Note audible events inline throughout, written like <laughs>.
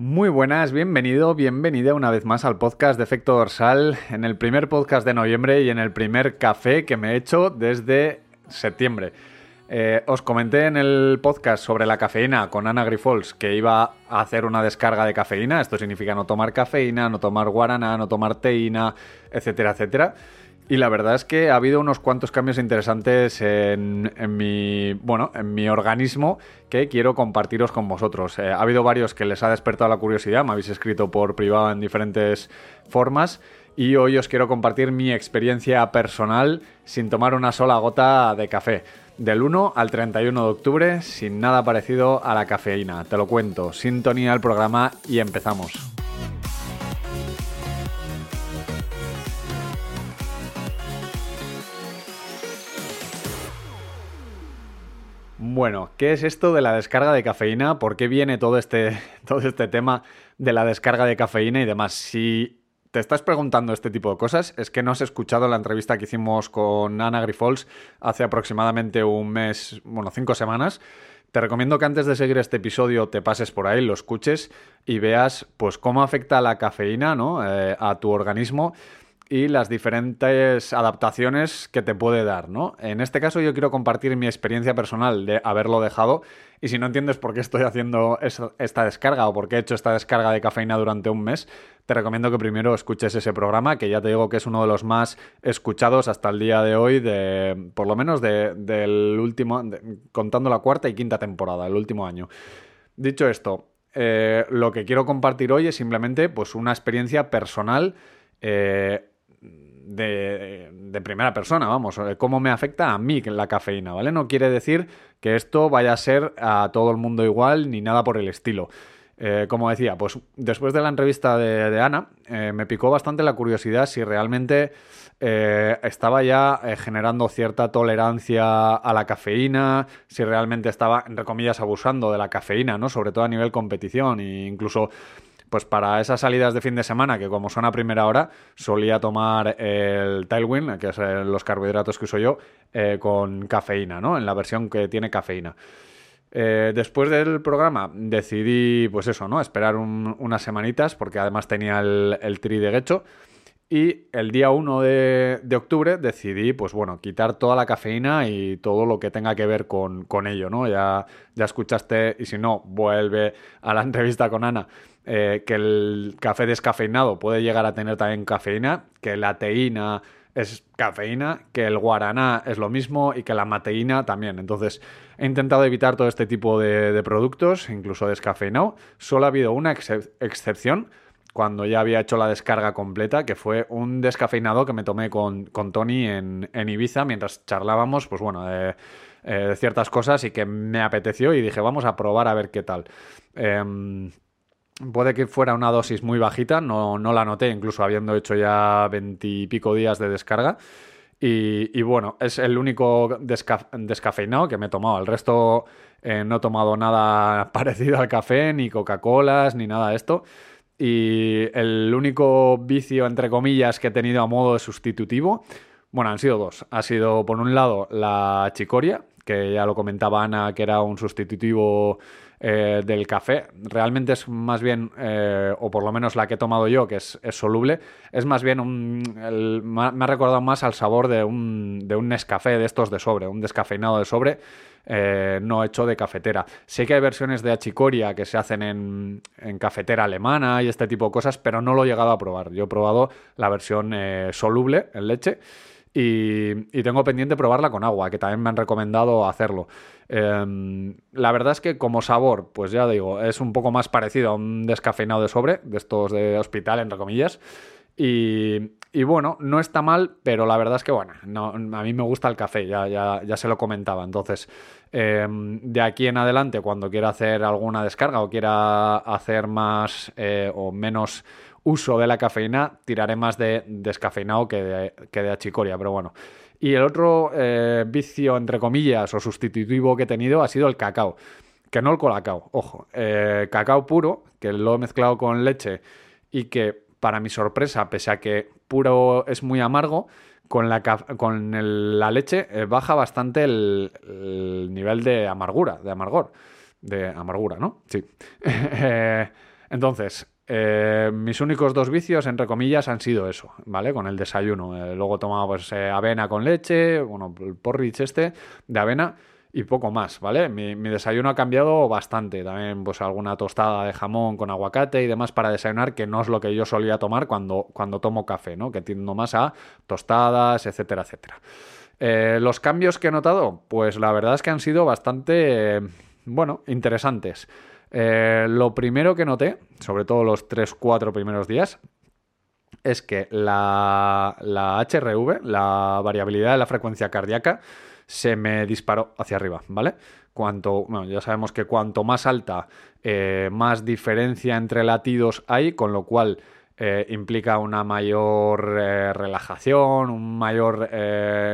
Muy buenas, bienvenido, bienvenida una vez más al podcast de Efecto Dorsal, en el primer podcast de noviembre y en el primer café que me he hecho desde septiembre. Eh, os comenté en el podcast sobre la cafeína con Ana Grifols que iba a hacer una descarga de cafeína. Esto significa no tomar cafeína, no tomar guaraná, no tomar teína, etcétera, etcétera. Y la verdad es que ha habido unos cuantos cambios interesantes en, mi, bueno, en mi organismo que quiero compartiros con vosotros. Eh, ha habido varios que les ha despertado la curiosidad, me habéis escrito por privado en diferentes formas y hoy os quiero compartir mi experiencia personal sin tomar una sola gota de café. Del 1 al 31 de octubre, sin nada parecido a la cafeína. Te lo cuento, sintonía al programa y empezamos. Bueno, ¿qué es esto de la descarga de cafeína? ¿Por qué viene todo este, <laughs> todo este tema de la descarga de cafeína y demás? Si te estás preguntando este tipo de cosas, es que no has escuchado la entrevista que hicimos con Ana Grifols hace aproximadamente un mes, bueno, cinco semanas. Te recomiendo que antes de seguir este episodio te pases por ahí, lo escuches y veas pues cómo afecta la cafeína ¿no? Eh, a tu organismo y las diferentes adaptaciones que te puede dar, ¿no? En este caso yo quiero compartir mi experiencia personal de haberlo dejado y si no entiendes por qué estoy haciendo esta descarga o por qué he hecho esta descarga de cafeína durante un mes, te recomiendo que primero escuches ese programa, que ya te digo que es uno de los más escuchados hasta el día de hoy, de por lo menos del último, contando la cuarta y quinta temporada, el último año. Dicho esto, eh, lo que quiero compartir hoy es simplemente pues, una experiencia personal eh, de, primera persona, vamos, cómo me afecta a mí la cafeína, ¿vale? No quiere decir que esto vaya a ser a todo el mundo igual ni nada por el estilo. Eh, como decía, pues después de la entrevista de, Ana, eh, me picó bastante la curiosidad si realmente eh, estaba ya generando cierta tolerancia a la cafeína, si realmente estaba, entre comillas, abusando de la cafeína, ¿no? Sobre todo a nivel competición e incluso pues para esas salidas de fin de semana, que como son a primera hora, solía tomar el Tailwind, que es eh, los carbohidratos que uso yo, eh, con cafeína, ¿no? En la versión que tiene cafeína. Eh, después del programa decidí, pues eso, ¿no? Esperar unas semanitas, porque además tenía el, tri de Gecho. Y el día 1 de, octubre decidí, pues bueno, quitar toda la cafeína y todo lo que tenga que ver con, con ello, ¿no? Ya, ya escuchaste, y si no, vuelve a la <laughs> entrevista con Ana, eh, que el café descafeinado puede llegar a tener también cafeína, que la teína es cafeína, que el guaraná es lo mismo y que la mateína también. Entonces, he intentado evitar todo este tipo de, productos, incluso descafeinado. Solo ha habido una excepción cuando ya había hecho la descarga completa, que fue un descafeinado que me tomé con, Tony en, Ibiza mientras charlábamos, pues bueno, de, eh, ciertas cosas y que me apeteció y dije, vamos a probar a ver qué tal. Em, Puede que fuera una dosis muy bajita, no, no la noté, incluso habiendo hecho ya veintipico días de descarga. Y, bueno, es el único descafeinado que me he tomado. El resto eh, no he tomado nada <laughs> parecido al café, ni Coca-Colas, ni nada de esto. Y el único vicio, entre comillas, que he tenido a modo de sustitutivo, bueno, han sido dos. Ha sido, por un lado, la chicoria, que ya lo comentaba Ana, que era un sustitutivo eh, del café. Realmente es más bien, eh, o por lo menos la que he tomado yo, que es, soluble, es más bien un. me ha recordado más al sabor de un, de un Nescafé de estos de sobre, un descafeinado de sobre. Eh, no hecho de cafetera. Sé que hay versiones de achicoria que se hacen en, en, cafetera alemana y este tipo de cosas, pero no lo he llegado a probar. Yo he probado la versión soluble en leche y, tengo pendiente probarla con agua, que también me han recomendado hacerlo. Em, la verdad es que como sabor, pues ya digo, es un poco más parecido a un descafeinado de sobre, de estos de hospital, entre comillas. Y, bueno, no está mal, pero la verdad es que, bueno, no, a mí me gusta el café, ya, ya, ya se lo comentaba. Entonces, em, de aquí en adelante, cuando quiera hacer alguna descarga o quiera hacer más eh, o menos uso de la cafeína, tiraré más de descafeinado que de, que de achicoria, pero bueno. Y el otro eh, vicio, entre comillas, o sustitutivo que he tenido ha sido el cacao. Que no el colacao, ojo. Eh, cacao puro, que lo he mezclado con leche y que, para mi sorpresa, pese a que puro es muy amargo, con la, con la leche eh, baja bastante el, nivel de amargura, de amargor. De amargura, ¿no? Sí. <laughs> entonces, eh, mis únicos dos vicios, entre comillas, han sido eso, ¿vale? Con el desayuno. Eh, luego tomaba pues eh, avena con leche, bueno, el porridge este de avena y poco más, ¿vale? Mi, desayuno ha cambiado bastante. También pues alguna tostada de jamón con aguacate y demás para desayunar, que no es lo que yo solía tomar cuando, cuando tomo café, ¿no? Que tiendo más a tostadas, etcétera, etcétera. los cambios que he notado, pues la verdad es que han sido bastante, bueno, interesantes. Eh, lo primero que noté, sobre todo los 3-4 primeros días, es que la, la, HRV, la variabilidad de la frecuencia cardíaca, se me disparó hacia arriba, ¿vale? Cuanto, bueno, ya sabemos que cuanto más alta, eh, más diferencia entre latidos hay, con lo cual eh, implica una mayor relajación, un mayor,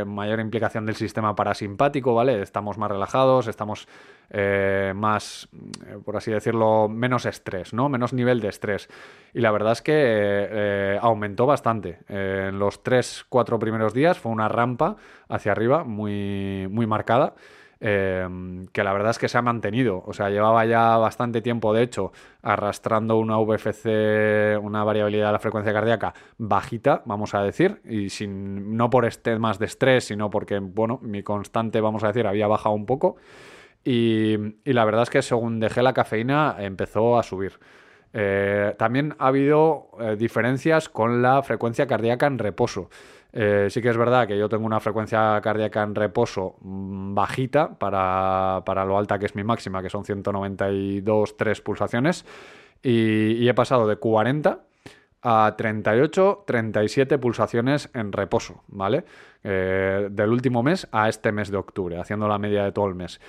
mayor implicación del sistema parasimpático, ¿vale? Estamos más relajados, estamos eh, más, eh, por así decirlo, menos estrés, ¿no? Menos nivel de estrés. Y la verdad es que eh, aumentó bastante. en los 3-4 primeros días fue una rampa hacia arriba muy, muy marcada. Que la verdad es que se ha mantenido. O sea, llevaba ya bastante tiempo, de hecho, arrastrando una VFC, una variabilidad de la frecuencia cardíaca bajita, vamos a decir, y sin, no por más de estrés, sino porque, bueno, mi constante, vamos a decir, había bajado un poco. Y, la verdad es que según dejé la cafeína empezó a subir. Eh, también ha habido eh, diferencias con la frecuencia cardíaca en reposo. Eh, sí que es verdad que yo tengo una frecuencia cardíaca en reposo mm, bajita para, lo alta que es mi máxima, que son 192, 3 pulsaciones, y, he pasado de 40 a 38, 37 pulsaciones en reposo, ¿vale? del último mes a este mes de octubre, haciendo la media de todo el mes.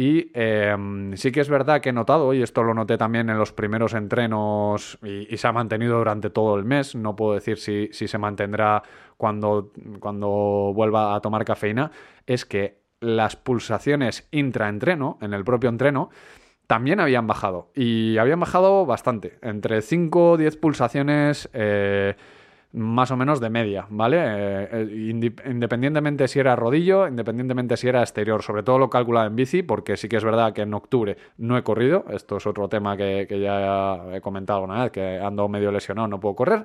Y em, sí que es verdad que he notado, y esto lo noté también en los primeros entrenos y, se ha mantenido durante todo el mes, no puedo decir si, se mantendrá cuando, cuando vuelva a tomar cafeína, es que las pulsaciones intraentreno, en el propio entreno, también habían bajado. Y habían bajado bastante, entre 5 o 10 pulsaciones. Eh, más o menos de media, ¿vale? Eh, eh, independientemente si era rodillo, independientemente si era exterior, sobre todo lo calculado en bici, porque sí que es verdad que en octubre no he corrido, esto es otro tema que, ya he comentado alguna vez, que ando medio lesionado, no puedo correr.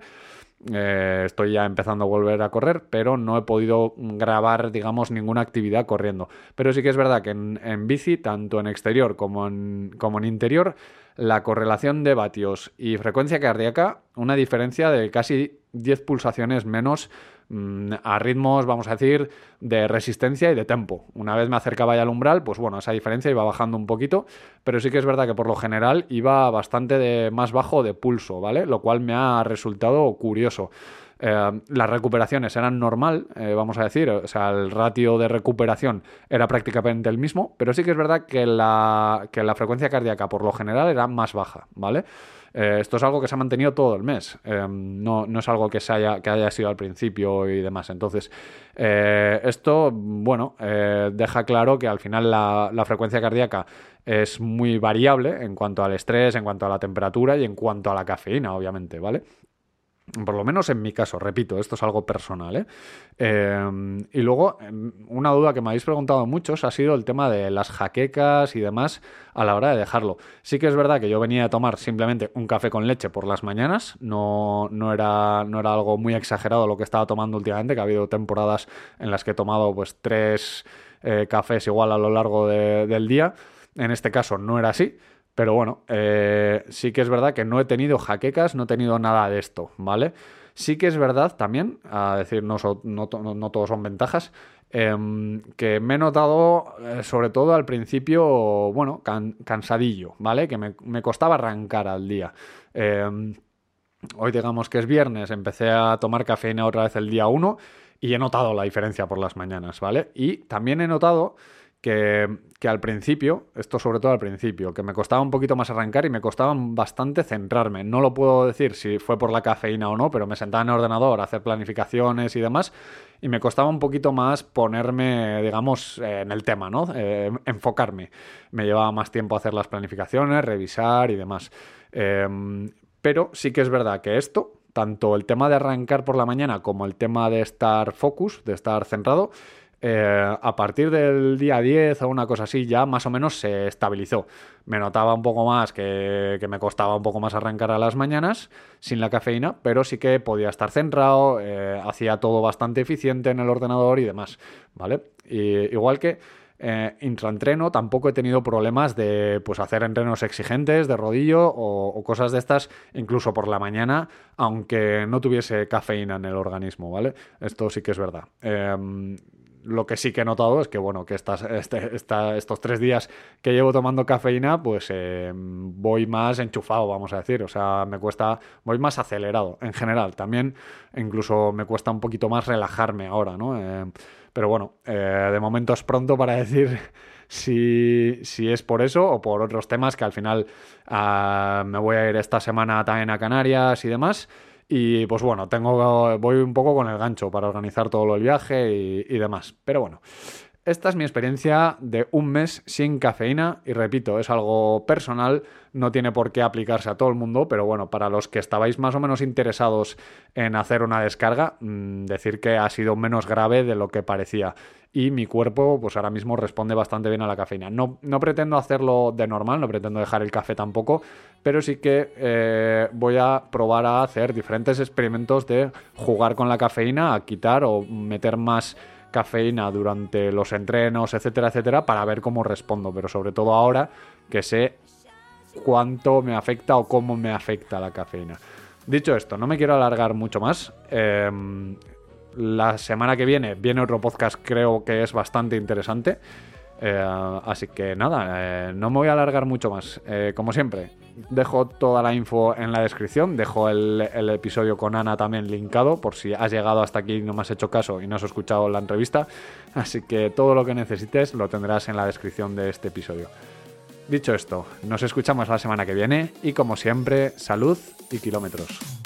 Eh, estoy ya empezando a volver a correr, pero no he podido grabar, digamos, ninguna actividad corriendo. Pero sí que es verdad que en, bici, tanto en exterior como en, como en interior, la correlación de vatios y frecuencia cardíaca, una diferencia de casi 10 pulsaciones menos mm, a ritmos, vamos a decir, de resistencia y de tempo. Una vez me acercaba ya al umbral, pues bueno, esa diferencia iba bajando un poquito, pero sí que es verdad que por lo general iba bastante de más bajo de pulso, ¿vale? Lo cual me ha resultado curioso. Eh, las recuperaciones eran normal, eh, vamos a decir, o sea, el ratio de recuperación era prácticamente el mismo, pero sí que es verdad que la, que la frecuencia cardíaca por lo general era más baja, ¿vale? Eh, esto es algo que se ha mantenido todo el mes, no, no, es algo que, haya, que haya sido al principio y demás. Entonces, esto, bueno, deja claro que al final la, la frecuencia cardíaca es muy variable en cuanto al estrés, en cuanto a la temperatura y en cuanto a la cafeína, obviamente, ¿vale? Por lo menos en mi caso, repito, esto es algo personal. ¿eh? Em, y luego, em, una duda que me habéis preguntado muchos ha sido el tema de las jaquecas y demás a la hora de dejarlo. Sí que es verdad que yo venía a tomar simplemente un café con leche por las mañanas, no, no, era, no era algo muy exagerado lo que estaba tomando últimamente, que ha habido temporadas en las que he tomado pues tres eh, cafés igual a lo largo del día. En este caso no era así. Pero bueno, eh, sí que es verdad que no he tenido jaquecas, no he tenido nada de esto, ¿vale? Sí que es verdad también, a decir, no, no, todos son ventajas, em, que me he notado, eh, sobre todo al principio, bueno, cansadillo, ¿vale? Que me, costaba arrancar al día. Em, hoy digamos que es viernes, empecé a tomar cafeína otra vez el día 1 y he notado la diferencia por las mañanas, ¿vale? Y también he notado que, al principio, esto sobre todo al principio, que me costaba un poquito más arrancar y me costaba bastante centrarme. No lo puedo decir si fue por la cafeína o no, pero me sentaba en el ordenador a hacer planificaciones y demás y me costaba un poquito más ponerme, digamos, en el tema, ¿no? Eh, enfocarme. Me llevaba más tiempo hacer las planificaciones, revisar y demás. Em, pero sí que es verdad que esto, tanto el tema de arrancar por la mañana como el tema de estar focus, de estar centrado, eh, a partir del día 10 o una cosa así ya más o menos se estabilizó. Me notaba un poco más que, me costaba un poco más arrancar a las mañanas sin la cafeína, pero sí que podía estar centrado, eh, hacía todo bastante eficiente en el ordenador y demás, ¿vale? igual que eh, intraentreno tampoco he tenido problemas de pues, hacer entrenos exigentes de rodillo o, cosas de estas, incluso por la mañana, aunque no tuviese cafeína en el organismo, ¿vale? Esto sí que es verdad. Em, lo que sí que he notado es que, bueno, que estas, este, estos tres días que llevo tomando cafeína, pues eh, voy más enchufado, vamos a decir. O sea, me cuesta, voy más acelerado en general. También incluso me cuesta un poquito más relajarme ahora, ¿no? Eh, pero bueno, eh, de momento es pronto para <laughs> decir si, si, es por eso o por otros temas que al final ah, me voy a ir esta semana también a Canarias y demás. Y pues bueno, tengo, voy un poco con el gancho para organizar todo el viaje y, y demás. Pero bueno, esta es mi experiencia de un mes sin cafeína y repito, es algo personal, no tiene por qué aplicarse a todo el mundo, pero bueno, para los que estabais más o menos interesados en hacer una descarga, mm, decir que ha sido menos grave de lo que parecía y mi cuerpo pues ahora mismo responde bastante bien a la cafeína. No, no pretendo hacerlo de normal, no pretendo dejar el café tampoco, pero sí que eh, voy a probar a hacer diferentes experimentos de jugar con la cafeína, a quitar o meter más cafeína durante los entrenos, etcétera, etcétera, para ver cómo respondo, pero sobre todo ahora que sé cuánto me afecta o cómo me afecta la cafeína. Dicho esto, no me quiero alargar mucho más. Em, la semana que viene viene otro podcast, creo que es bastante interesante. Eh, así que nada, eh, no me voy a alargar mucho más. Eh, como siempre, dejo toda la info en la descripción, dejo el, episodio con Ana también linkado por si has llegado hasta aquí y no me has hecho caso y no has escuchado la entrevista. <laughs> Así que todo lo que necesites lo tendrás en la descripción de este episodio. Dicho esto, nos escuchamos la semana que viene y como siempre, salud y kilómetros.